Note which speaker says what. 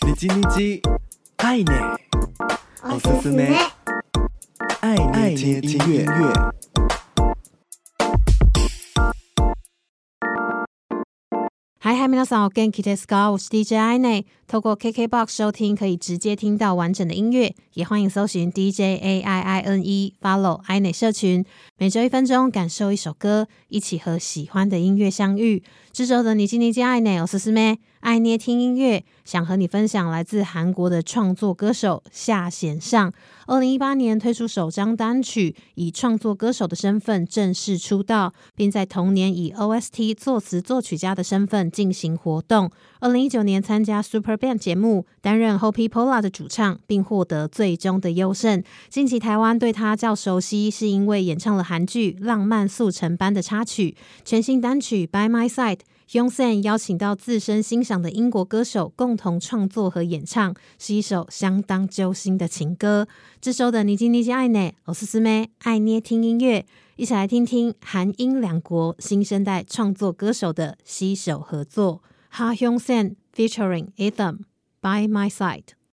Speaker 1: 你叽你叽，爱呢，おすすめ，爱爱听音乐。
Speaker 2: 嗨嗨，皆さん、お元気ですか？我是 DJ 爱内。透过 KKBOX 收听，可以直接听到完整的音乐，也欢迎搜寻 DJ A I I N E，Follow 爱内社群，每周一分钟，感受一首歌，一起和喜欢的音乐相遇。这周的你叽你叽爱内，我是思妹， 爱捏听音乐，想和你分享来自韩国的创作歌手夏贤尚。二零一八年推出首张单曲，以创作歌手的身份正式出道，并在同年以 OST 作词作曲家的身份进行活动。二零一九年参加 Super Band 节目，担任 Hope Pola 的主唱，并获得最终的优胜。近期台湾对他较熟悉，是因为演唱了韩剧《浪漫速成班》的插曲。全新单曲《By My Side》，Youngsan 邀请到自身欣赏的英国歌手共同创作和演唱，是一首相当揪心的情歌。这首的你叽你叽爱呢，我是思妹，爱捏听音乐，一起来听听韩英两国新生代创作歌手的携手合作。Ha Hyung San featuring Ethan by my side。